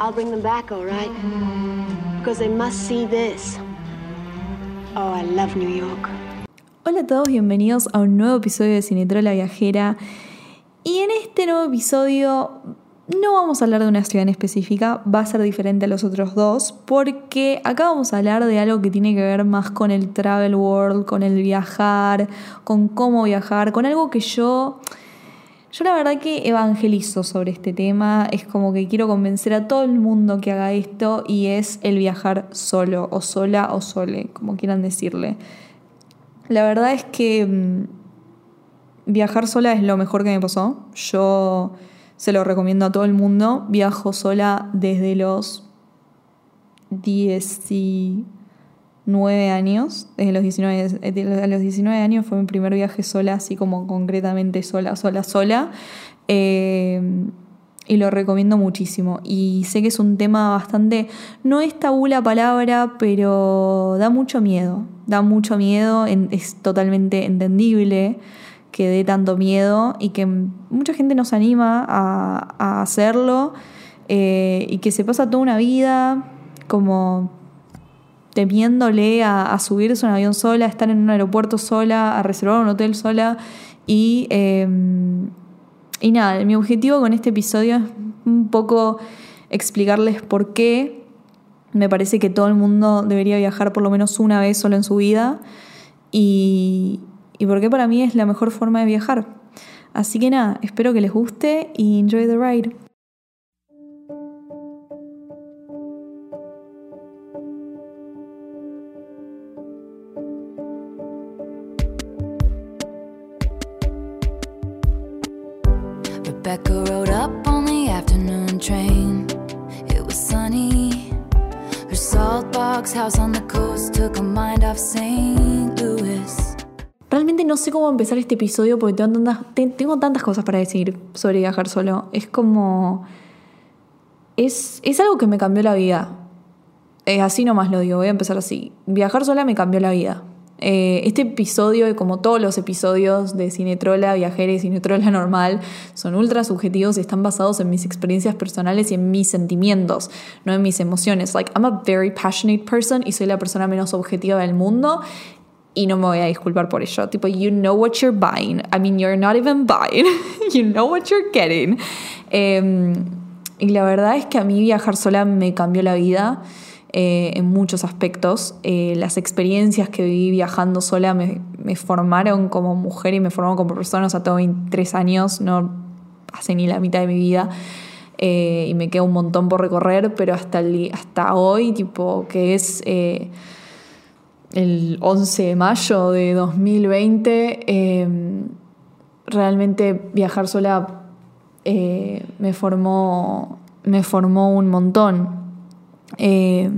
I'll bring them back, all right? Because they must see this. Oh, I love New York. Hola a todos, bienvenidos a un nuevo episodio de Cinetrola Viajera. Y en este nuevo episodio no vamos a hablar de una ciudad en específica, va a ser diferente a los otros dos, porque acá vamos a hablar de algo que tiene que ver más con el travel world, con el viajar, con cómo viajar, con algo que yo yo la verdad que evangelizo sobre este tema, es como que quiero convencer a todo el mundo que haga esto y es el viajar solo o sola o sole, como quieran decirle. La verdad es que mm, viajar sola es lo mejor que me pasó. Yo se lo recomiendo a todo el mundo. Viajo sola desde los 10 nueve años, desde los 19, a los 19 años fue mi primer viaje sola, así como concretamente sola, sola, sola. Eh, y lo recomiendo muchísimo. Y sé que es un tema bastante, no es tabú la palabra, pero da mucho miedo. Da mucho miedo, es totalmente entendible que dé tanto miedo y que mucha gente nos anima a, hacerlo eh, y que se pasa toda una vida como temiéndole a, subirse a un avión sola, a estar en un aeropuerto sola, a reservar un hotel sola. Y, em, y nada, mi objetivo con este episodio es un poco explicarles por qué me parece que todo el mundo debería viajar por lo menos una vez solo en su vida y, y por qué para mí es la mejor forma de viajar. Así que nada, espero que les guste y enjoy the ride. Realmente no sé cómo empezar este episodio porque tengo tantas, cosas para decir sobre viajar solo. Es como. Es, es algo que me cambió la vida. Es así nomás lo digo, voy a empezar así. Viajar sola me cambió la vida. Eh, este episodio, como todos los episodios de Cinetrola Viajera y Cinetrola Normal, son ultra subjetivos y están basados en mis experiencias personales y en mis sentimientos, no en mis emociones. Like, I'm a very passionate person y soy la persona menos objetiva del mundo y no me voy a disculpar por ello. Tipo, you know what you're buying. I mean, you're not even buying. you know what you're getting. Em, y la verdad es que a mí viajar sola me cambió la vida. Eh, en muchos aspectos. Eh, las experiencias que viví viajando sola me, formaron como mujer y me formaron como persona. O sea, tengo 23 años, no hace ni la mitad de mi vida. Eh, y me queda un montón por recorrer, pero hasta, hasta hoy, tipo, que es el 11 de mayo de 2020, realmente viajar sola me, formó, me formó un montón. Eh,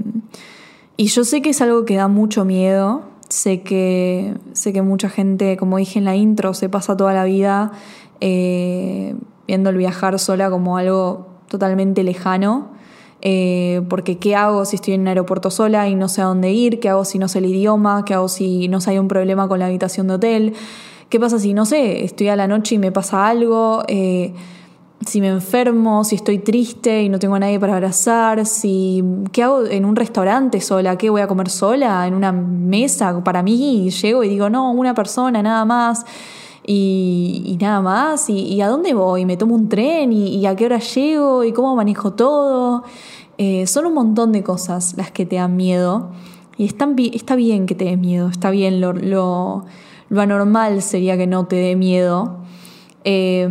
y yo sé que es algo que da mucho miedo, sé que, sé que mucha gente, como dije en la intro, se pasa toda la vida eh, viendo el viajar sola como algo totalmente lejano. Eh, porque ¿qué hago si estoy en un aeropuerto sola y no sé a dónde ir? ¿Qué hago si no sé el idioma? ¿Qué hago si no sé hay un problema con la habitación de hotel? ¿Qué pasa si, no sé, estoy a la noche y me pasa algo? Si me enfermo, si estoy triste y no tengo a nadie para abrazar, si qué hago en un restaurante sola, qué voy a comer sola en una mesa para mí y llego y digo, no, una persona nada más. Y, nada más, y, a dónde voy, me tomo un tren y, a qué hora llego y cómo manejo todo. Eh, son un montón de cosas las que te dan miedo y está bien que te dé miedo, está bien, lo, lo, anormal sería que no te dé miedo. Eh,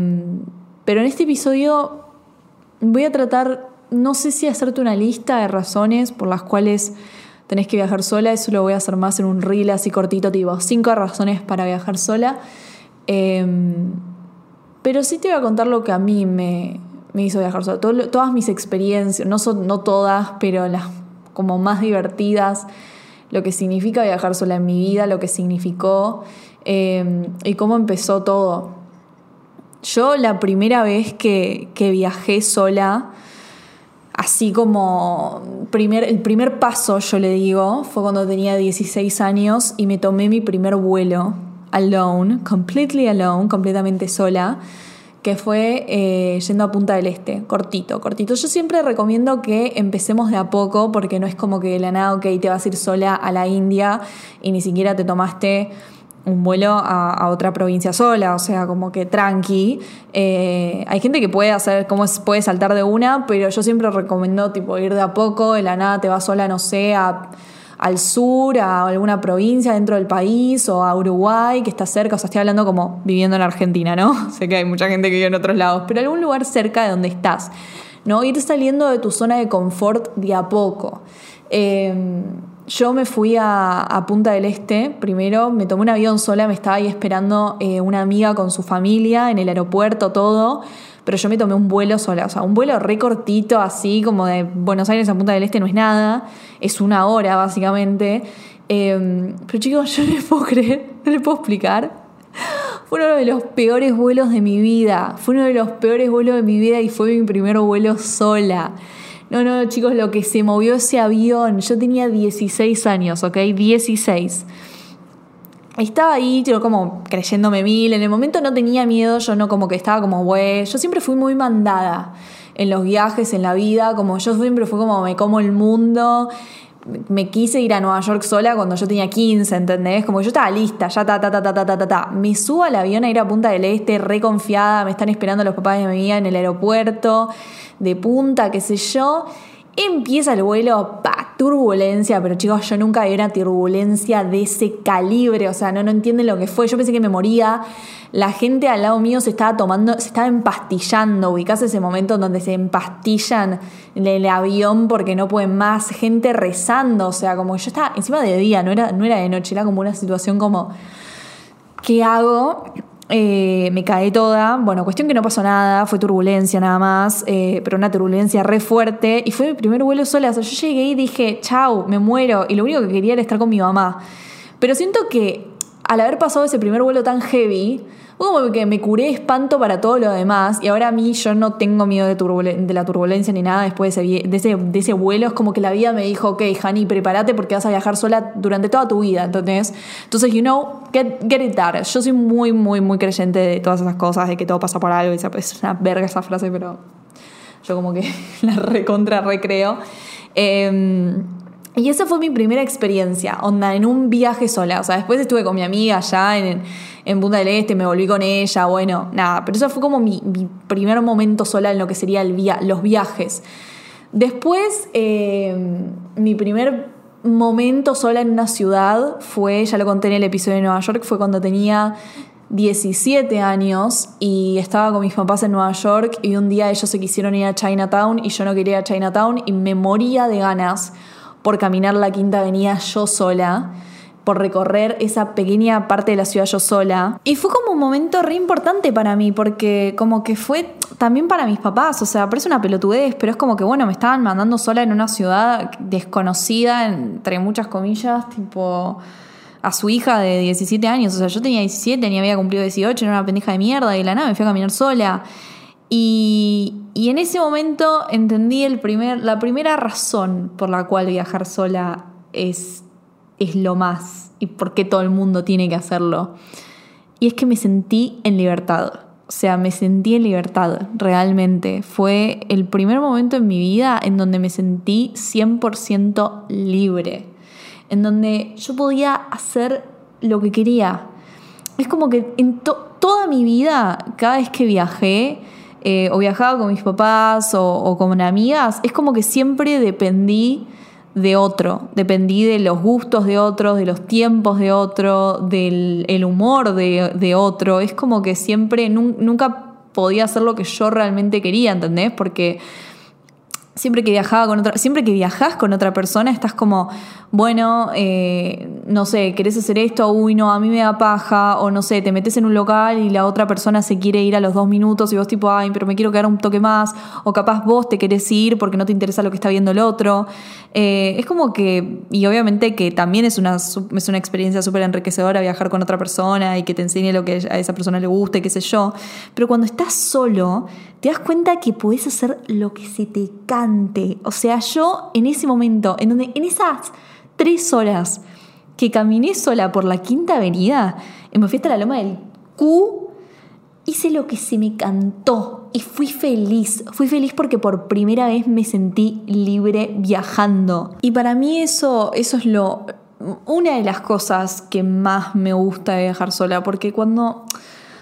pero en este episodio voy a tratar, no sé si hacerte una lista de razones por las cuales tenés que viajar sola, eso lo voy a hacer más en un reel así cortito, tipo cinco razones para viajar sola. Em, pero sí te voy a contar lo que a mí me, hizo viajar sola, todas mis experiencias, no, son, no todas, pero las como más divertidas, lo que significa viajar sola en mi vida, lo que significó em, y cómo empezó todo. Yo la primera vez que, viajé sola, así como primer, el primer paso, yo le digo, fue cuando tenía 16 años y me tomé mi primer vuelo alone, completely alone, completamente sola, que fue eh, yendo a Punta del Este, cortito, cortito. Yo siempre recomiendo que empecemos de a poco porque no es como que de la nada, ok, te vas a ir sola a la India y ni siquiera te tomaste un vuelo a, otra provincia sola, o sea, como que tranqui. Eh, hay gente que puede hacer, como puede saltar de una, pero yo siempre recomiendo tipo ir de a poco, de la nada te vas sola, no sé, a al sur, a alguna provincia dentro del país o a Uruguay, que está cerca, o sea, estoy hablando como viviendo en Argentina, ¿no? sé que hay mucha gente que vive en otros lados, pero algún lugar cerca de donde estás, ¿no? Ir saliendo de tu zona de confort de a poco. Em, yo me fui a, Punta del Este primero, me tomé un avión sola, me estaba ahí esperando eh, una amiga con su familia en el aeropuerto, todo pero yo me tomé un vuelo sola, o sea, un vuelo re cortito, así como de Buenos Aires a Punta del Este no es nada, es una hora básicamente. Em, pero chicos, yo no les puedo creer, no les puedo explicar. Fue uno de los peores vuelos de mi vida, fue uno de los peores vuelos de mi vida y fue mi primer vuelo sola. No, no, chicos, lo que se movió ese avión, yo tenía 16 años, ¿ok? 16 estaba ahí, yo como creyéndome mil. En el momento no tenía miedo, yo no como que estaba como, güey. Yo siempre fui muy mandada en los viajes, en la vida. Como yo siempre fui como, me como el mundo. Me quise ir a Nueva York sola cuando yo tenía 15, ¿entendés? Como yo estaba lista, ya ta, ta, ta, ta, ta, ta, ta. Me subo al avión a ir a Punta del Este, reconfiada. Me están esperando los papás de mi vida en el aeropuerto, de punta, qué sé yo. Empieza el vuelo, pa, turbulencia, pero chicos, yo nunca vi una turbulencia de ese calibre, o sea, no, no entienden lo que fue. Yo pensé que me moría. La gente al lado mío se estaba tomando, se estaba empastillando. Ubicás ese momento donde se empastillan en el avión porque no pueden más. Gente rezando, o sea, como yo estaba encima de día, no era, no era de noche, era como una situación como, ¿qué hago? Eh, me caí toda. Bueno, cuestión que no pasó nada, fue turbulencia nada más, eh, pero una turbulencia re fuerte. Y fue mi primer vuelo sola. O sea, yo llegué y dije, chau, me muero. Y lo único que quería era estar con mi mamá. Pero siento que al haber pasado ese primer vuelo tan heavy, como que me curé espanto para todo lo demás y ahora a mí yo no tengo miedo de, la turbulencia ni nada después de ese, vuelo. Es como que la vida me dijo, ok, Hani, prepárate porque vas a viajar sola durante toda tu vida. Entonces, entonces you know, get, it done. Yo soy muy, muy, muy creyente de todas esas cosas, de que todo pasa por algo. Es una verga esa frase, pero yo como que la recontra recreo. Eh, y esa fue mi primera experiencia, onda, en un viaje sola. O sea, después estuve con mi amiga allá en, en Punta del Este, me volví con ella, bueno, nada. Pero eso fue como mi, primer momento sola en lo que sería el via los viajes. Después, eh, mi primer momento sola en una ciudad fue, ya lo conté en el episodio de Nueva York, fue cuando tenía 17 años y estaba con mis papás en Nueva York y un día ellos se quisieron ir a Chinatown y yo no quería a Chinatown y me moría de ganas por caminar la Quinta Avenida yo sola, por recorrer esa pequeña parte de la ciudad yo sola. Y fue como un momento re importante para mí, porque como que fue también para mis papás, o sea, parece una pelotudez, pero es como que, bueno, me estaban mandando sola en una ciudad desconocida, entre muchas comillas, tipo a su hija de 17 años, o sea, yo tenía 17, ni había cumplido 18, era una pendeja de mierda, y la nada me fui a caminar sola. Y, en ese momento entendí el primer, la primera razón por la cual viajar sola es, es lo más y por qué todo el mundo tiene que hacerlo. Y es que me sentí en libertad. O sea, me sentí en libertad, realmente. Fue el primer momento en mi vida en donde me sentí 100% libre. En donde yo podía hacer lo que quería. Es como que en toda mi vida, cada vez que viajé, eh, o viajaba con mis papás o, con amigas, es como que siempre dependí de otro, dependí de los gustos de otros, de los tiempos de otro, del el humor de, de, otro. Es como que siempre, nunca podía hacer lo que yo realmente quería, ¿entendés? Porque siempre que viajaba con otra, siempre que viajas con otra persona, estás como, bueno, eh, no sé, querés hacer esto, uy, no, a mí me da paja, o no sé, te metes en un local y la otra persona se quiere ir a los dos minutos y vos tipo, ay, pero me quiero quedar un toque más, o capaz vos te querés ir porque no te interesa lo que está viendo el otro. Eh, es como que, y obviamente que también es una, es una experiencia súper enriquecedora viajar con otra persona y que te enseñe lo que a esa persona le guste, qué sé yo, pero cuando estás solo, te das cuenta que podés hacer lo que se te cante. O sea, yo en ese momento, en donde en esas tres horas que caminé sola por la quinta avenida, me fui hasta la loma del Q hice lo que se me cantó y fui feliz. Fui feliz porque por primera vez me sentí libre viajando. Y para mí eso, eso es lo, una de las cosas que más me gusta de viajar sola, porque cuando...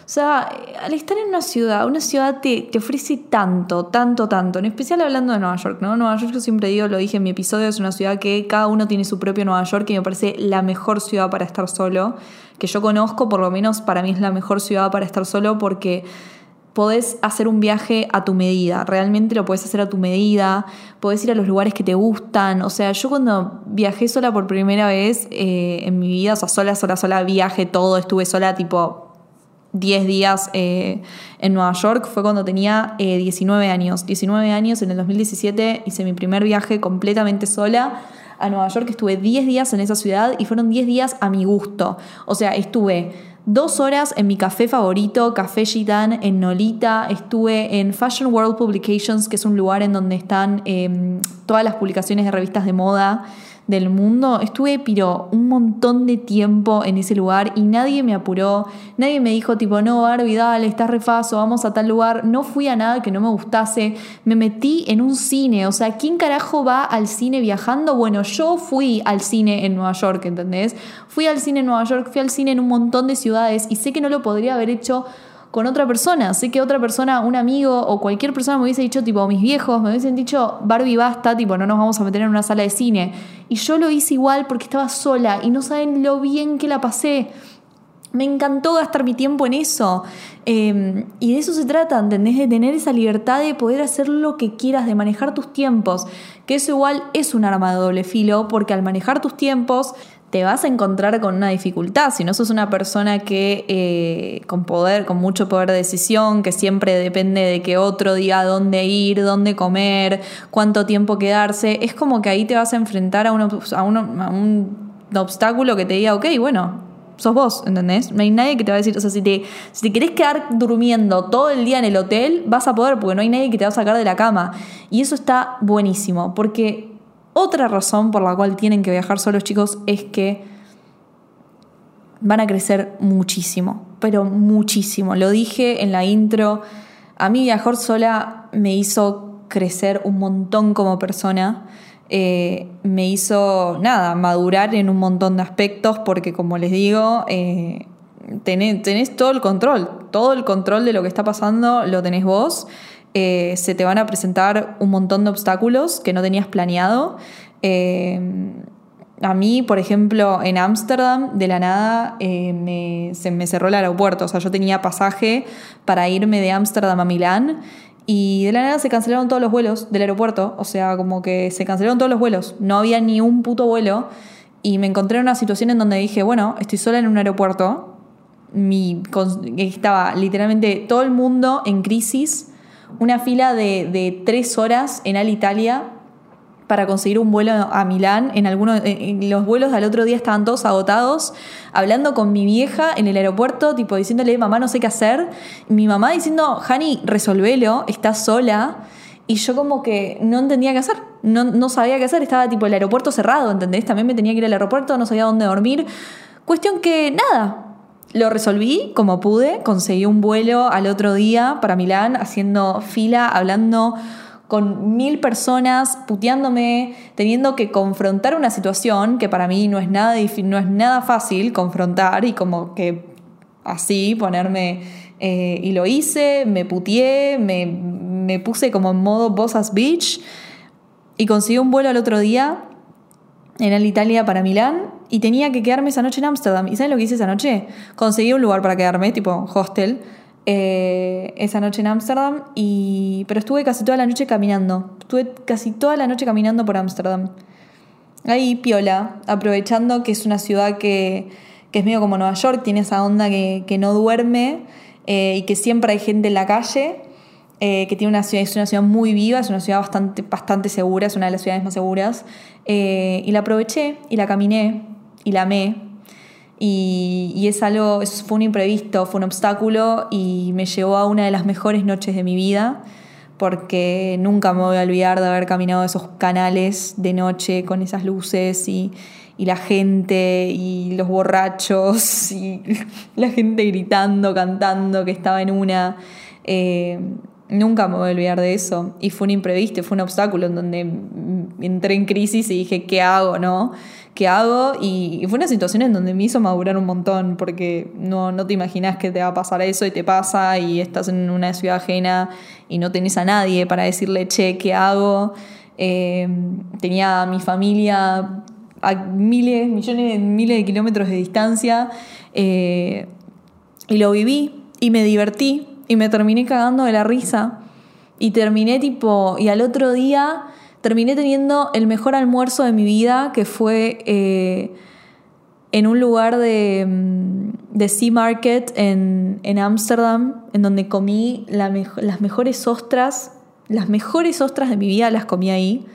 O sea, al estar en una ciudad, una ciudad te, te, ofrece tanto, tanto, tanto, en especial hablando de Nueva York, ¿no? Nueva York, yo siempre digo, lo dije en mi episodio, es una ciudad que cada uno tiene su propio Nueva York y me parece la mejor ciudad para estar solo, que yo conozco, por lo menos para mí es la mejor ciudad para estar solo porque podés hacer un viaje a tu medida, realmente lo puedes hacer a tu medida, podés ir a los lugares que te gustan, o sea, yo cuando viajé sola por primera vez eh, en mi vida, o sea, sola, sola, sola, viaje todo, estuve sola tipo 10 días eh, en Nueva York, fue cuando tenía 19 eh, años, 19 años en el 2017 hice mi primer viaje completamente sola a Nueva York, estuve 10 días en esa ciudad y fueron 10 días a mi gusto, o sea, estuve dos horas en mi café favorito, Café Gitán, en Nolita. Estuve en Fashion World Publications, que es un lugar en donde están em, todas las publicaciones de revistas de moda del mundo. Estuve, pero un montón de tiempo en ese lugar y nadie me apuró. Nadie me dijo, tipo, no, Barbie, dale, estás refaso, vamos a tal lugar. No fui a nada que no me gustase. Me metí en un cine. O sea, ¿quién carajo va al cine viajando? Bueno, yo fui al cine en Nueva York, ¿entendés? Fui al cine en Nueva York, fui al cine en un montón de ciudades y sé que no lo podría haber hecho con otra persona. Sé que otra persona, un amigo o cualquier persona me hubiese dicho, tipo, mis viejos me hubiesen dicho, Barbie, basta, tipo, no nos vamos a meter en una sala de cine. Y yo lo hice igual porque estaba sola y no saben lo bien que la pasé. Me encantó gastar mi tiempo en eso. Em, y de eso se trata, ¿entendés? De tener esa libertad de poder hacer lo que quieras, de manejar tus tiempos. Que eso igual es un arma de doble filo, porque al manejar tus tiempos te vas a encontrar con una dificultad. Si no sos una persona que eh, con poder, con mucho poder de decisión, que siempre depende de que otro diga dónde ir, dónde comer, cuánto tiempo quedarse, es como que ahí te vas a enfrentar a, a, un obstáculo que te diga, ok, bueno, sos vos, ¿entendés? No hay nadie que te va a decir, o sea, si te, si te querés quedar durmiendo todo el día en el hotel, vas a poder, porque no hay nadie que te va a sacar de la cama. Y eso está buenísimo, porque otra razón por la cual tienen que viajar solos, chicos, es que van a crecer muchísimo, pero muchísimo. Lo dije en la intro, a mí viajar sola me hizo crecer un montón como persona. Eh, me hizo, nada, madurar en un montón de aspectos porque como les digo, eh, tenés, tenés, todo el control, todo el control de lo que está pasando lo tenés vos eh, se te van a presentar un montón de obstáculos que no tenías planeado. Eh, a mí, por ejemplo, en Ámsterdam, de la nada, eh, se me cerró el aeropuerto. O sea, yo tenía pasaje para irme de Ámsterdam a Milán y de la nada se cancelaron todos los vuelos del aeropuerto. O sea, como que se cancelaron todos los vuelos. No había ni un puto vuelo. Y me encontré en una situación en donde dije, bueno, estoy sola en un aeropuerto. Mi, estaba literalmente todo el mundo en crisis una fila de, tres horas en Alitalia para conseguir un vuelo a Milán. En algunos los vuelos del otro día estaban todos agotados, hablando con mi vieja en el aeropuerto, tipo diciéndole, mamá, no sé qué hacer. mi mamá diciendo, Hani, resolvelo, estás sola. Y yo como que no entendía qué hacer, no, no sabía qué hacer, estaba tipo el aeropuerto cerrado, ¿entendés? También me tenía que ir al aeropuerto, no sabía dónde dormir. Cuestión que nada, lo resolví como pude, conseguí un vuelo al otro día para Milán, haciendo fila, hablando con mil personas, puteándome, teniendo que confrontar una situación que para mí no es nada, no es nada fácil confrontar y como que así ponerme... Eh, y lo hice, me puteé, me, me puse como en modo Bossas Beach y conseguí un vuelo al otro día en Italia para Milán y tenía que quedarme esa noche en Ámsterdam. ¿Y sabes lo que hice esa noche? Conseguí un lugar para quedarme, tipo hostel, eh, esa noche en Ámsterdam, y... pero estuve casi toda la noche caminando. Estuve casi toda la noche caminando por Ámsterdam. Ahí piola, aprovechando que es una ciudad que, que, es medio como Nueva York, tiene esa onda que, que no duerme eh, y que siempre hay gente en la calle. Eh, que tiene una ciudad, es una ciudad muy viva, es una ciudad bastante, bastante segura, es una de las ciudades más seguras. y la aproveché y la caminé y la amé. Y, es algo, fue un imprevisto, fue un obstáculo y me llevó a una de las mejores noches de mi vida porque nunca me voy a olvidar de haber caminado esos canales de noche con esas luces y, la gente y los borrachos y la gente gritando, cantando, que estaba en una. Eh, nunca me voy a olvidar de eso. Y fue un imprevisto, fue un obstáculo en donde entré en crisis y dije, ¿qué hago? ¿No? ¿Qué hago? Y, fue una situación en donde me hizo madurar un montón, porque no, no te imaginas que te va a pasar eso y te pasa y estás en una ciudad ajena y no tenés a nadie para decirle, che, ¿qué hago? Eh, tenía a mi familia a miles, millones, miles de kilómetros de distancia eh, y lo viví y me divertí y me terminé cagando de la risa y terminé tipo, y al otro día terminé teniendo el mejor almuerzo de mi vida, que fue eh, en un lugar de, mm, de Sea Market en Ámsterdam, en, donde comí las mejores ostras, las mejores ostras de mi vida las comí ahí.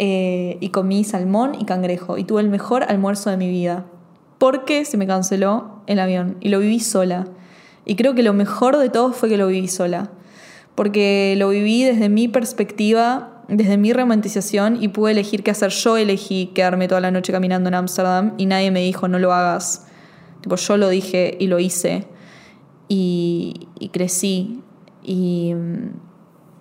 Eh, y comí salmón y cangrejo y tuve el mejor almuerzo de mi vida porque se me canceló el avión y lo viví sola. Y creo que lo mejor de todo fue que lo viví sola, porque lo viví desde mi perspectiva desde mi romantización y pude elegir qué hacer. Yo elegí quedarme toda la noche caminando en Ámsterdam y nadie me dijo no lo hagas. Tipo, yo lo dije y lo hice. Y, crecí. Y,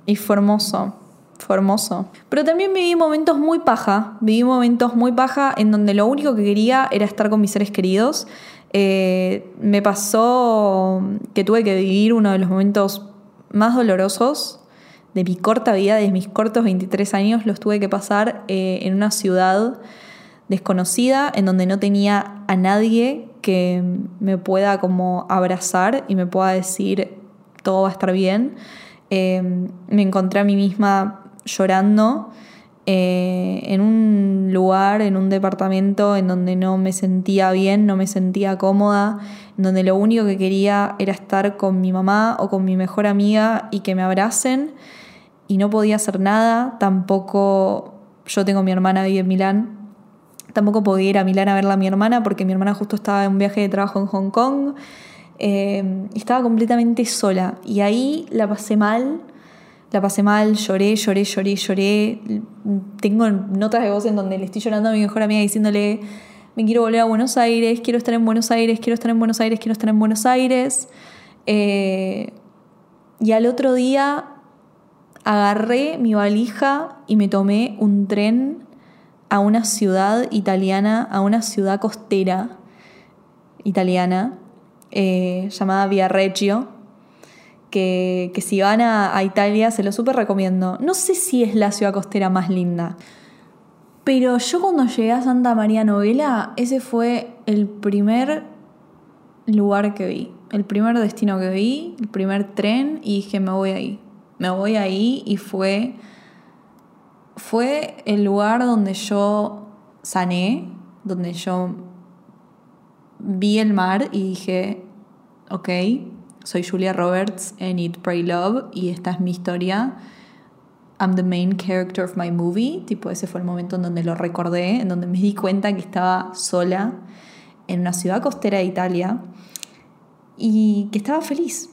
y fue hermoso. Fue hermoso. Pero también viví momentos muy paja. Viví momentos muy paja en donde lo único que quería era estar con mis seres queridos. Eh, me pasó que tuve que vivir uno de los momentos más dolorosos de mi corta vida, de mis cortos 23 años, los tuve que pasar eh, en una ciudad desconocida, en donde no tenía a nadie que me pueda como abrazar y me pueda decir todo va a estar bien. Em, me encontré a mí misma llorando eh, en un lugar, en un departamento en donde no me sentía bien, no me sentía cómoda, en donde lo único que quería era estar con mi mamá o con mi mejor amiga y que me abracen. Y no podía hacer nada, tampoco yo tengo mi hermana vive en Milán, tampoco podía ir a Milán a verla a mi hermana porque mi hermana justo estaba en un viaje de trabajo en Hong Kong, eh, estaba completamente sola. Y ahí la pasé mal, la pasé mal, lloré, lloré, lloré, lloré, tengo notas de voz en donde le estoy llorando a mi mejor amiga diciéndole, me quiero volver a Buenos Aires, quiero estar en Buenos Aires, quiero estar en Buenos Aires, quiero estar en Buenos Aires. Eh, y al otro día agarré mi valija y me tomé un tren a una ciudad italiana, a una ciudad costera italiana eh, llamada Viareggio, que, si van a, a Italia se lo súper recomiendo. No sé si es la ciudad costera más linda, pero yo cuando llegué a Santa María Novela, ese fue el primer lugar que vi, el primer destino que vi, el primer tren y dije me voy ahí me voy ahí y fue, fue el lugar donde yo sané, donde yo vi el mar y dije, ok, soy Julia Roberts en Eat, Pray, Love y esta es mi historia. I'm the main character of my movie. Tipo, ese fue el momento en donde lo recordé, en donde me di cuenta que estaba sola en una ciudad costera de Italia y que estaba feliz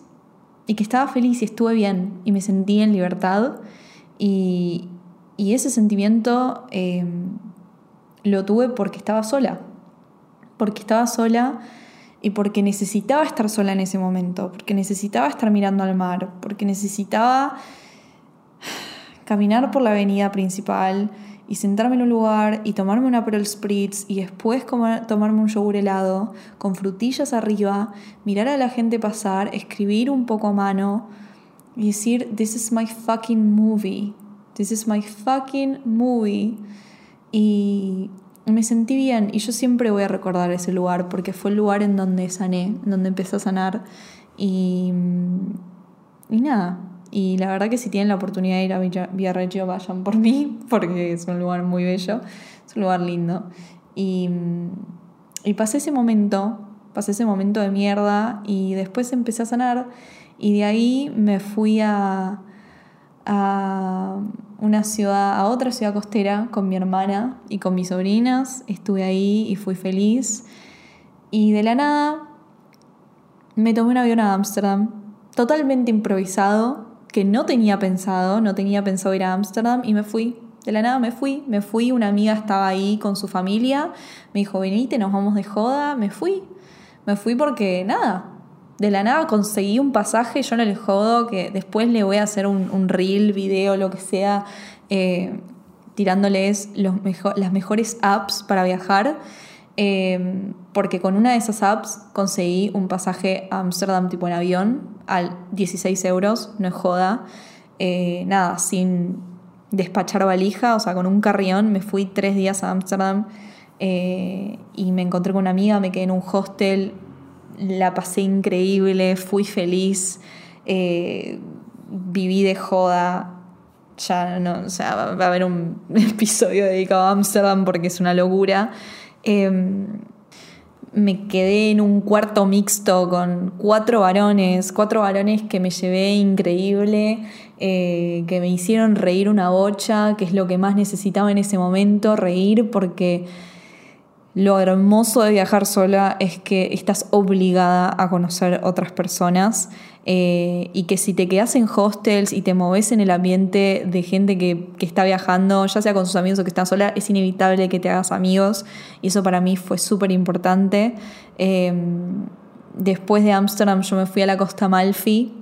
y que estaba feliz y estuve bien y me sentí en libertad y, ese sentimiento em, lo tuve porque estaba sola, porque estaba sola y porque necesitaba estar sola en ese momento, porque necesitaba estar mirando al mar, porque necesitaba caminar por la avenida principal y sentarme en un lugar y tomarme una Pearl Spritz y después tomarme un yogur helado con frutillas arriba, mirar a la gente pasar, escribir un poco a mano y decir, this is my fucking movie, this is my fucking movie. Y me sentí bien y yo siempre voy a recordar ese lugar porque fue el lugar en donde sané, en donde empecé a sanar y, y nada, y la verdad que si tienen la oportunidad de ir a Villarreggio, vayan por mí, porque es un lugar muy bello, es un lugar lindo. Y, y pasé ese momento, pasé ese momento de mierda y después empecé a sanar y de ahí me fui a, a una ciudad, a otra ciudad costera con mi hermana y con mis sobrinas. Estuve ahí y fui feliz. Y de la nada me tomé un avión a Ámsterdam, totalmente improvisado, que no tenía pensado, no tenía pensado ir a Ámsterdam y me fui. De la nada me fui, me fui, una amiga estaba ahí con su familia, me dijo, venite, nos vamos de joda, me fui. Me fui porque nada, de la nada conseguí un pasaje, yo no les jodo, que después le voy a hacer un, reel, video, lo que sea, eh, tirándoles los las mejores apps para viajar. Eh, porque con una de esas apps conseguí un pasaje a Amsterdam tipo en avión al 16 euros, no es joda. Eh, nada, sin, despachar valija, o sea, con un carrión me fui tres días a Ámsterdam eh, y me encontré con una amiga, me quedé en un hostel, la pasé increíble, fui feliz, eh, viví de joda. Ya no, o sea, va a haber un episodio dedicado a Ámsterdam porque es una locura. Em, me quedé en un cuarto mixto con cuatro varones, cuatro varones que me llevé increíble, eh, que me hicieron reír una bocha, que es lo que más necesitaba en ese momento, reír porque lo hermoso de viajar sola es que estás obligada a conocer otras personas eh, y que si te quedas en hostels y te moves en el ambiente de gente que, está viajando, ya sea con sus amigos o que está sola, es inevitable que te hagas amigos y eso para mí fue súper importante. Em, después de Ámsterdam yo me fui a la costa Malfi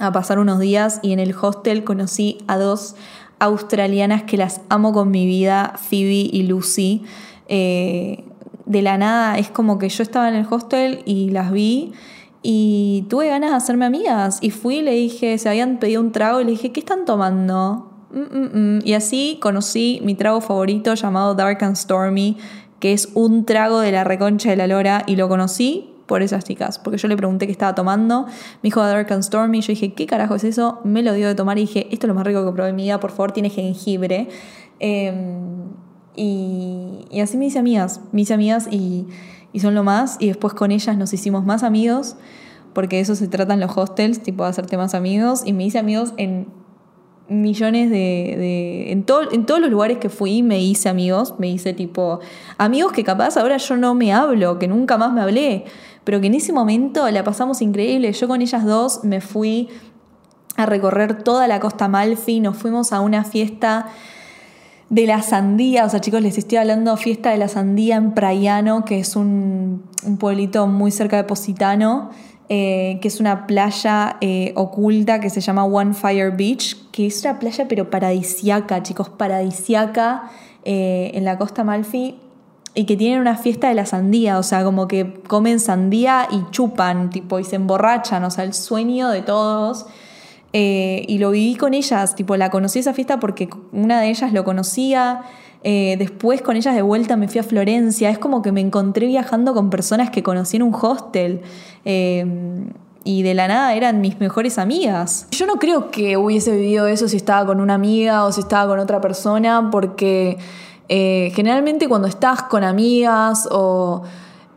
a pasar unos días y en el hostel conocí a dos australianas que las amo con mi vida, Phoebe y Lucy. Eh, de la nada es como que yo estaba en el hostel y las vi y tuve ganas de hacerme amigas y fui y le dije, se habían pedido un trago y le dije, ¿qué están tomando? Mm, mm, mm. Y así conocí mi trago favorito llamado Dark and Stormy, que es un trago de la reconcha de la lora y lo conocí por esas chicas, porque yo le pregunté qué estaba tomando, me dijo Dark and Stormy, yo dije, ¿qué carajo es eso? Me lo dio de tomar y dije, esto es lo más rico que probé en mi vida, por favor, tiene jengibre. Em, y, así me hice amigas, me hice amigas y, y, son lo más. Y después con ellas nos hicimos más amigos, porque de eso se tratan los hostels, tipo de hacerte más amigos. Y me hice amigos en millones de... de en, todo, en todos los lugares que fui me hice amigos, me hice tipo amigos que capaz ahora yo no me hablo, que nunca más me hablé, pero que en ese momento la pasamos increíble. Yo con ellas dos me fui a recorrer toda la costa Malfi, nos fuimos a una fiesta de la sandía, o sea chicos, les estoy hablando fiesta de la sandía en Praiano, que es un, pueblito muy cerca de Positano, eh, que es una playa eh, oculta que se llama One Fire Beach, que es una playa pero paradisiaca, chicos, paradisiaca eh, en la costa Malfi y que tienen una fiesta de la sandía, o sea, como que comen sandía y chupan, tipo, y se emborrachan, o sea, el sueño de todos. Eh, y lo viví con ellas, tipo, la conocí esa fiesta porque una de ellas lo conocía. Eh, después con ellas de vuelta me fui a Florencia. Es como que me encontré viajando con personas que conocí en un hostel. Eh, y de la nada eran mis mejores amigas. Yo no creo que hubiese vivido eso si estaba con una amiga o si estaba con otra persona, porque generalmente cuando estás con amigas o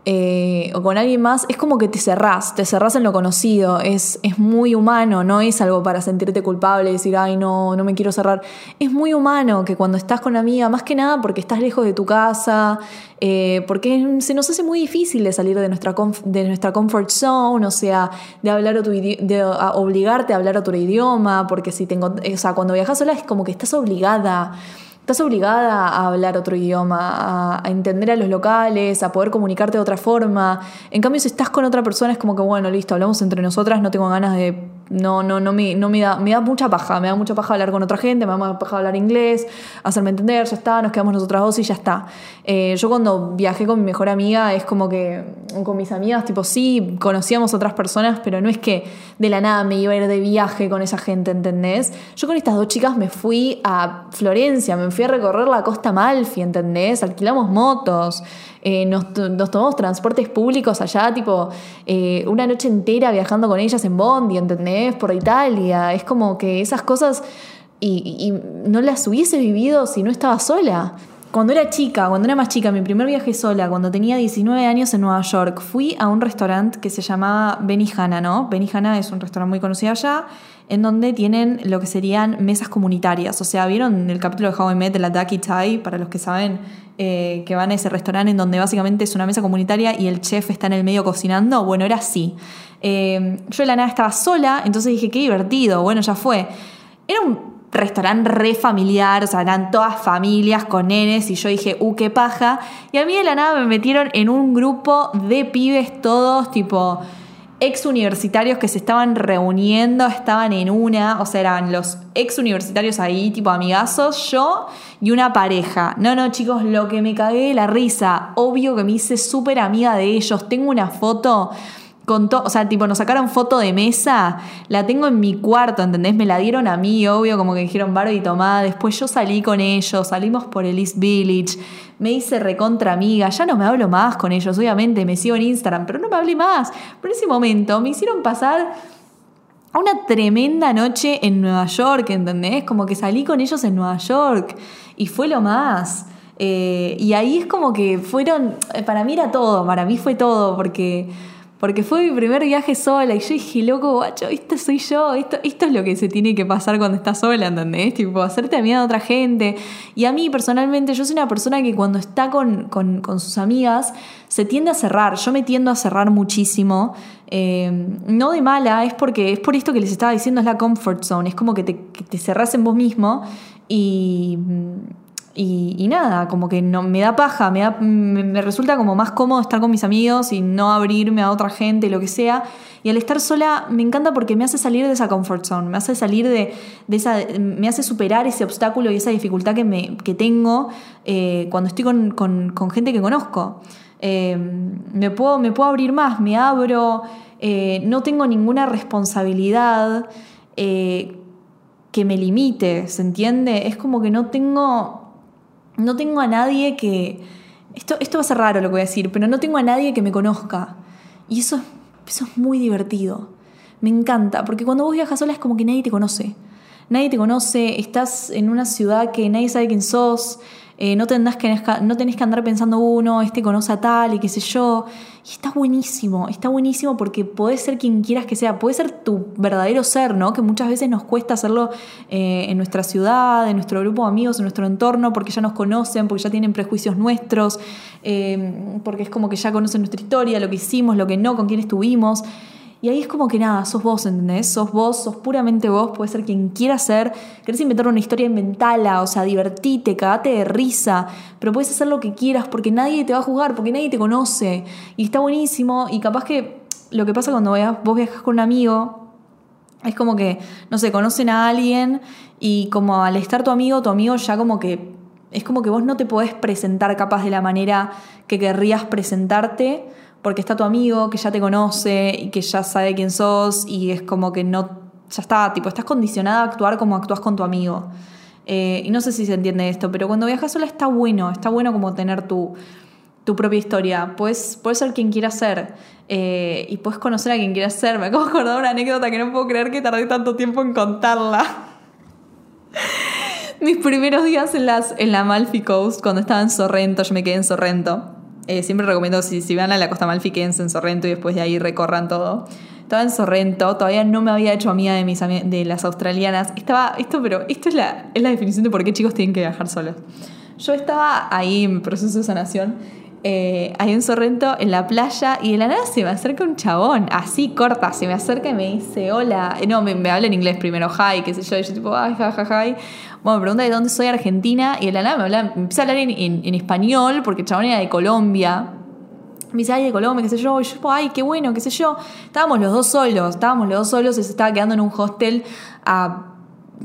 eh, o con alguien más, es como que te cerrás, te cerrás en lo conocido, es, es muy humano, no es algo para sentirte culpable decir, ay, no, no me quiero cerrar. Es muy humano que cuando estás con amiga, más que nada porque estás lejos de tu casa, eh, porque se nos hace muy difícil de salir de nuestra, de nuestra comfort zone, o sea, de hablar obligarte a hablar otro idioma, porque si tengo, o sea, cuando viajas sola es como que estás obligada Estás obligada a hablar otro idioma, a, entender a los locales, a poder comunicarte de otra forma. En cambio, si estás con otra persona, es como que, bueno, listo, hablamos entre nosotras, no tengo ganas de no, no, no, me, no me, da, me da mucha paja, me da mucha paja hablar con otra gente, me da mucha paja hablar inglés, hacerme entender, ya está, nos quedamos nosotras dos y ya está. Eh, yo cuando viajé con mi mejor amiga es como que con mis amigas, tipo, sí, conocíamos otras personas, pero no es que de la nada me iba a ir de viaje con esa gente, ¿entendés? Yo con estas dos chicas me fui a Florencia, me fui a recorrer la costa Malfi, ¿entendés? Alquilamos motos. Eh, nos, tomamos transportes públicos allá, tipo, eh, una noche entera viajando con ellas en Bondi, ¿entendés? Por Italia. Es como que esas cosas y, no las hubiese vivido si no estaba sola. Cuando era chica, cuando era más chica, mi primer viaje sola, cuando tenía 19 años en Nueva York, fui a un restaurante que se llamaba Benihana, ¿no? Benihana es un restaurante muy conocido allá en donde tienen lo que serían mesas comunitarias. O sea, ¿vieron el capítulo de How I Met de la Ducky Thai? Para los que saben eh, que van a ese restaurante en donde básicamente es una mesa comunitaria y el chef está en el medio cocinando. Bueno, era así. Eh, yo de la nada estaba sola, entonces dije, qué divertido, bueno, ya fue. Era un restaurante re familiar, o sea, eran todas familias con nenes y yo dije, uh, qué paja. Y a mí de la nada me metieron en un grupo de pibes todos, tipo ex universitarios que se estaban reuniendo, estaban en una, o sea, eran los ex universitarios ahí, tipo amigazos, yo y una pareja. No, no, chicos, lo que me cagué de la risa, obvio que me hice súper amiga de ellos, tengo una foto con o sea, tipo, nos sacaron foto de mesa, la tengo en mi cuarto, ¿entendés? Me la dieron a mí, obvio, como que dijeron Baro y Tomá. Después yo salí con ellos, salimos por el East Village, me hice recontra amiga, ya no me hablo más con ellos, obviamente, me sigo en Instagram, pero no me hablé más. Pero en ese momento me hicieron pasar una tremenda noche en Nueva York, ¿entendés? Como que salí con ellos en Nueva York y fue lo más. Eh, y ahí es como que fueron, para mí era todo, para mí fue todo, porque porque fue mi primer viaje sola y yo dije, loco, guacho, esto soy yo, esto, esto es lo que se tiene que pasar cuando estás sola, ¿entendés? Tipo, hacerte amiga de otra gente. Y a mí personalmente, yo soy una persona que cuando está con, sus amigas se tiende a cerrar. Yo me tiendo a cerrar muchísimo. Eh, no de mala, es porque es por esto que les estaba diciendo, es la comfort zone. Es como que te, que te cerrás en vos mismo y y, nada, como que no, me da paja, me, me, resulta como más cómodo estar con mis amigos y no abrirme a otra gente, lo que sea. Y al estar sola me encanta porque me hace salir de esa comfort zone, me hace salir de, esa, me hace superar ese obstáculo y esa dificultad que, me, que tengo eh, cuando estoy con, gente que conozco. Eh, me, puedo, me puedo abrir más, me abro, eh, no tengo ninguna responsabilidad que me limite, ¿se entiende? Es como que no tengo no tengo a nadie que... Esto, esto va a ser raro lo que voy a decir, pero no tengo a nadie que me conozca. Y eso, eso es muy divertido. Me encanta, porque cuando vos viajas sola es como que nadie te conoce. Nadie te conoce, estás en una ciudad que nadie sabe quién sos, eh, no, tendrás que, no tenés que andar pensando uno, este conoce a tal y qué sé yo. Y está buenísimo, está buenísimo porque podés ser quien quieras que sea, puede ser tu verdadero ser, ¿no? Que muchas veces nos cuesta hacerlo eh, en nuestra ciudad, en nuestro grupo de amigos, en nuestro entorno, porque ya nos conocen, porque ya tienen prejuicios nuestros, eh, porque es como que ya conocen nuestra historia, lo que hicimos, lo que no, con quién estuvimos. Y ahí es como que nada, sos vos, ¿entendés? Sos vos, sos puramente vos, puedes ser quien quieras ser. Querés inventar una historia, inventala, o sea, divertite, cagate de risa, pero puedes hacer lo que quieras porque nadie te va a jugar, porque nadie te conoce. Y está buenísimo. Y capaz que lo que pasa cuando vos viajas con un amigo es como que, no sé, conocen a alguien y como al estar tu amigo, tu amigo ya como que es como que vos no te podés presentar capaz de la manera que querrías presentarte porque está tu amigo que ya te conoce y que ya sabe quién sos y es como que no, ya está, tipo, estás condicionada a actuar como actúas con tu amigo. Eh, y no sé si se entiende esto, pero cuando viajas sola está bueno, está bueno como tener tu, tu propia historia. Puedes, puedes ser quien quieras ser eh, y puedes conocer a quien quieras ser. Me acabo de acordar una anécdota que no puedo creer que tardé tanto tiempo en contarla. Mis primeros días en, las, en la Amalfi Coast, cuando estaba en Sorrento, yo me quedé en Sorrento. Eh, siempre recomiendo, si, si van a la Costa Malfi, quédense en Sorrento y después de ahí recorran todo. Estaba en Sorrento, todavía no me había hecho amiga de, mis de las australianas. Estaba, esto, pero esto es la, es la definición de por qué chicos tienen que viajar solos. Yo estaba ahí en proceso de sanación, eh, ahí en Sorrento, en la playa, y de la nada se me acerca un chabón, así corta, se me acerca y me dice, hola, no, me, me habla en inglés primero, hi, qué sé yo, y yo tipo, ay, ja, ja, hi. Bueno, me pregunta de dónde soy argentina y de la nada me, habla, empieza a hablar en, español porque el chabón era de Colombia. Me dice, ay, de Colombia, qué sé yo. Y yo, ay, qué bueno, qué sé yo. Estábamos los dos solos, estábamos los dos solos y se estaba quedando en un hostel a.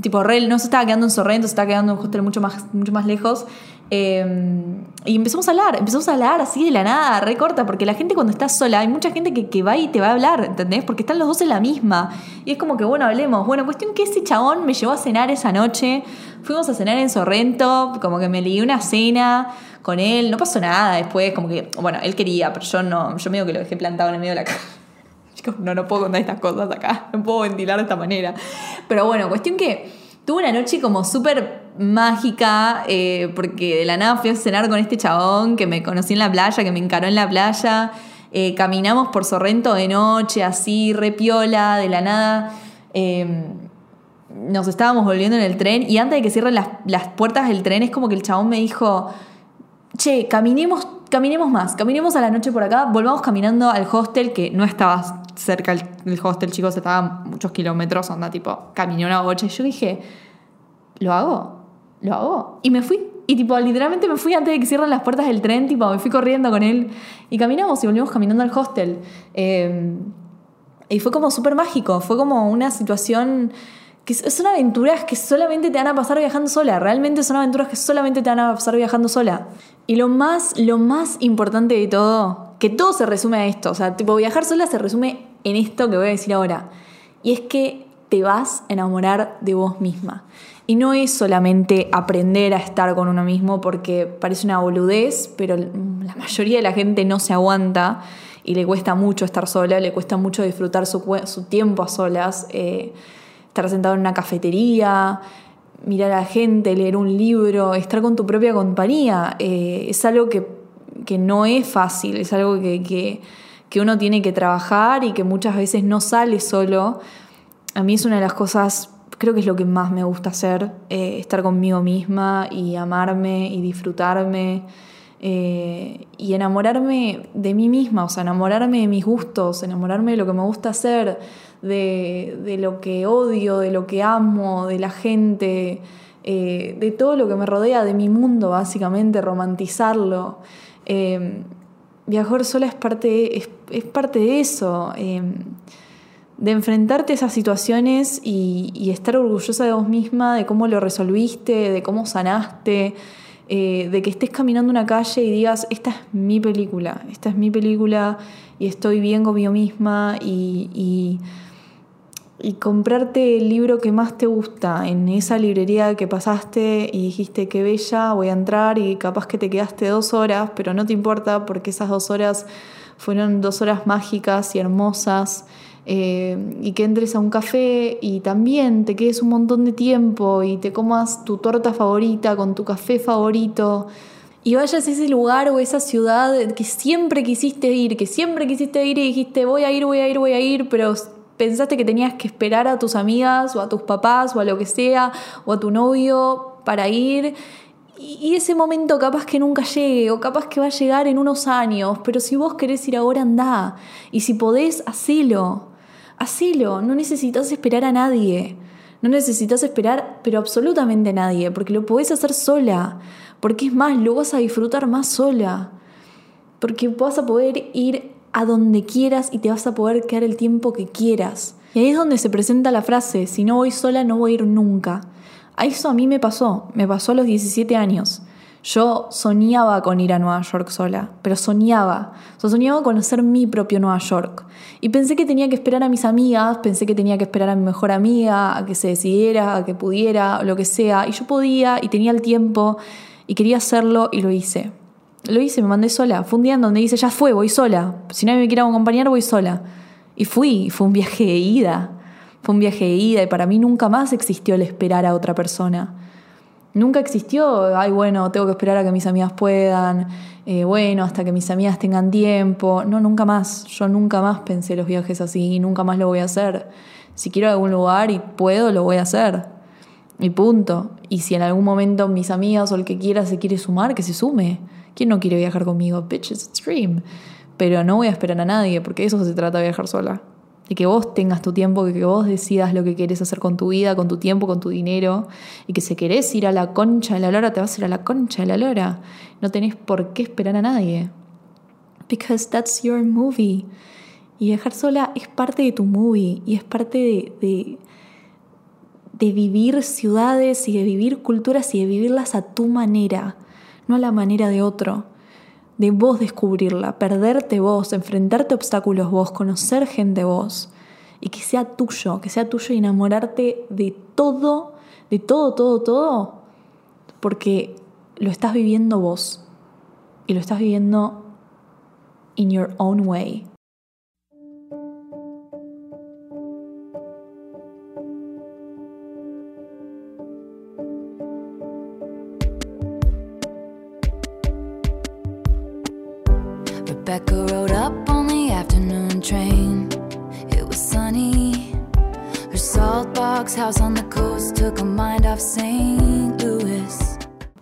Tipo, no se estaba quedando en Sorrento, se estaba quedando en un hostel mucho más, mucho más lejos. Em, y empezamos a hablar, empezamos a hablar así de la nada, recorta, porque la gente cuando está sola, hay mucha gente que, que, va y te va a hablar, ¿entendés? Porque están los dos en la misma. Y es como que, bueno, hablemos. Bueno, cuestión que ese chabón me llevó a cenar esa noche. Fuimos a cenar en Sorrento, como que me leí una cena con él. No pasó nada después, como que, bueno, él quería, pero yo no, yo medio que lo dejé plantado en el medio de la casa. Chicos, no, no puedo contar estas cosas acá, no puedo ventilar de esta manera. Pero bueno, cuestión que tuve una noche como súper mágica, eh, porque de la nada fui a cenar con este chabón que me conocí en la playa, que me encaró en la playa. Eh, caminamos por Sorrento de noche, así, repiola, de la nada. Em, nos estábamos volviendo en el tren y antes de que cierren las, las puertas del tren es como que el chabón me dijo, che, caminemos, caminemos más, caminemos a la noche por acá, volvamos caminando al hostel que no estaba cerca del hostel, chicos, estaba muchos kilómetros, anda tipo, caminé una bocha y yo dije, ¿lo hago? ¿Lo hago? Y me fui. Y tipo, literalmente me fui antes de que cierren las puertas del tren, tipo, me fui corriendo con él y caminamos y volvimos caminando al hostel. Em, y fue como súper mágico, fue como una situación que son aventuras que solamente te van a pasar viajando sola, realmente son aventuras que solamente te van a pasar viajando sola. Y lo más, lo más importante de todo, que todo se resume a esto, o sea, tipo viajar sola se resume en esto que voy a decir ahora, y es que te vas a enamorar de vos misma. Y no es solamente aprender a estar con uno mismo porque parece una boludez, pero la mayoría de la gente no se aguanta y le cuesta mucho estar sola, le cuesta mucho disfrutar su, tiempo a solas, eh, estar sentado en una cafetería, mirar a la gente, leer un libro, estar con tu propia compañía. Eh, es algo que, no es fácil, es algo que, que uno tiene que trabajar y que muchas veces no sale solo. A mí es una de las cosas creo que es lo que más me gusta hacer, eh, estar conmigo misma y amarme y disfrutarme eh, y enamorarme de mí misma, o sea, enamorarme de mis gustos, enamorarme de lo que me gusta hacer, de, lo que odio, de lo que amo, de la gente, eh, de todo lo que me rodea, de mi mundo, básicamente, romantizarlo. viajar sola es parte, es, es parte de eso de enfrentarte a esas situaciones y, estar orgullosa de vos misma, de cómo lo resolviste, de cómo sanaste, eh, de que estés caminando una calle y digas, esta es mi película, esta es mi película y estoy bien conmigo misma y, y, y comprarte el libro que más te gusta en esa librería que pasaste y dijiste, qué bella, voy a entrar y capaz que te quedaste dos horas, pero no te importa porque esas dos horas fueron dos horas mágicas y hermosas eh, y que entres a un café y también te quedes un montón de tiempo y te comas tu torta favorita con tu café favorito y vayas a ese lugar o esa ciudad que siempre quisiste ir, que siempre quisiste ir y dijiste voy a ir, voy a ir, voy a ir, pero pensaste que tenías que esperar a tus amigas o a tus papás o a lo que sea o a tu novio para ir y ese momento capaz que nunca llegue o capaz que va a llegar en unos años, pero si vos querés ir ahora, anda. Y si podés, hacelo. Hacelo, no necesitas esperar a nadie. No necesitas esperar, pero absolutamente a nadie, porque lo podés hacer sola. Porque es más, lo vas a disfrutar más sola. Porque vas a poder ir a donde quieras y te vas a poder quedar el tiempo que quieras. Y ahí es donde se presenta la frase, si no voy sola no voy a ir nunca. A eso a mí me pasó, me pasó a los 17 años. Yo soñaba con ir a Nueva York sola, pero soñaba. O soñaba con hacer mi propio Nueva York. Y pensé que tenía que esperar a mis amigas, pensé que tenía que esperar a mi mejor amiga, a que se decidiera, a que pudiera, lo que sea. Y yo podía y tenía el tiempo y quería hacerlo y lo hice. Lo hice, me mandé sola. Fue un día en donde dice, ya fue, voy sola. Si nadie me quiere acompañar, voy sola. Y fui, fue un viaje de ida. Fue un viaje de ida y para mí nunca más existió el esperar a otra persona. Nunca existió, ay, bueno, tengo que esperar a que mis amigas puedan, eh, bueno, hasta que mis amigas tengan tiempo. No, nunca más. Yo nunca más pensé los viajes así y nunca más lo voy a hacer. Si quiero a algún lugar y puedo, lo voy a hacer. Y punto. Y si en algún momento mis amigas o el que quiera se quiere sumar, que se sume. ¿Quién no quiere viajar conmigo? Bitch, it's. Pero no voy a esperar a nadie, porque eso se trata de viajar sola de que vos tengas tu tiempo, que vos decidas lo que querés hacer con tu vida, con tu tiempo, con tu dinero, y que si querés ir a la concha de la lora, te vas a ir a la concha de la lora. No tenés por qué esperar a nadie. Because that's your movie. Y viajar sola es parte de tu movie y es parte de, de, de vivir ciudades y de vivir culturas y de vivirlas a tu manera, no a la manera de otro de vos descubrirla, perderte vos, enfrentarte a obstáculos vos, conocer gente vos y que sea tuyo, que sea tuyo y enamorarte de todo, de todo, todo, todo, porque lo estás viviendo vos y lo estás viviendo in your own way.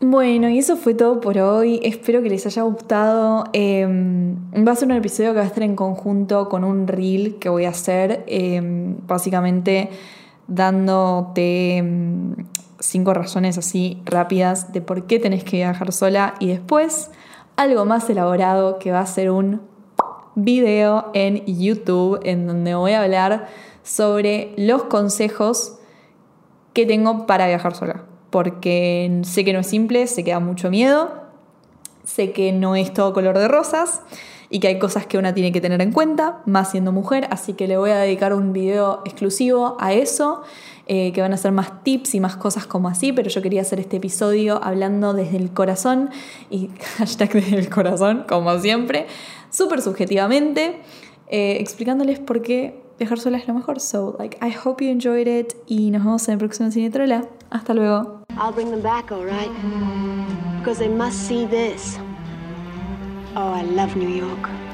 Bueno, y eso fue todo por hoy. Espero que les haya gustado. Em, va a ser un episodio que va a estar en conjunto con un reel que voy a hacer. Em, básicamente dándote em, cinco razones así rápidas de por qué tenés que viajar sola. Y después algo más elaborado que va a ser un video en YouTube en donde voy a hablar sobre los consejos que tengo para viajar sola porque sé que no es simple, sé que da mucho miedo, sé que no es todo color de rosas y que hay cosas que una tiene que tener en cuenta, más siendo mujer, así que le voy a dedicar un video exclusivo a eso, eh, que van a ser más tips y más cosas como así, pero yo quería hacer este episodio hablando desde el corazón y hashtag desde el corazón, como siempre, súper subjetivamente, eh, explicándoles por qué viajar sola es lo mejor. So, like, I hope you enjoyed it y nos vemos en el próximo Cine Trola. Hasta luego. I'll bring them back, all right? Because they must see this. Oh, I love New York.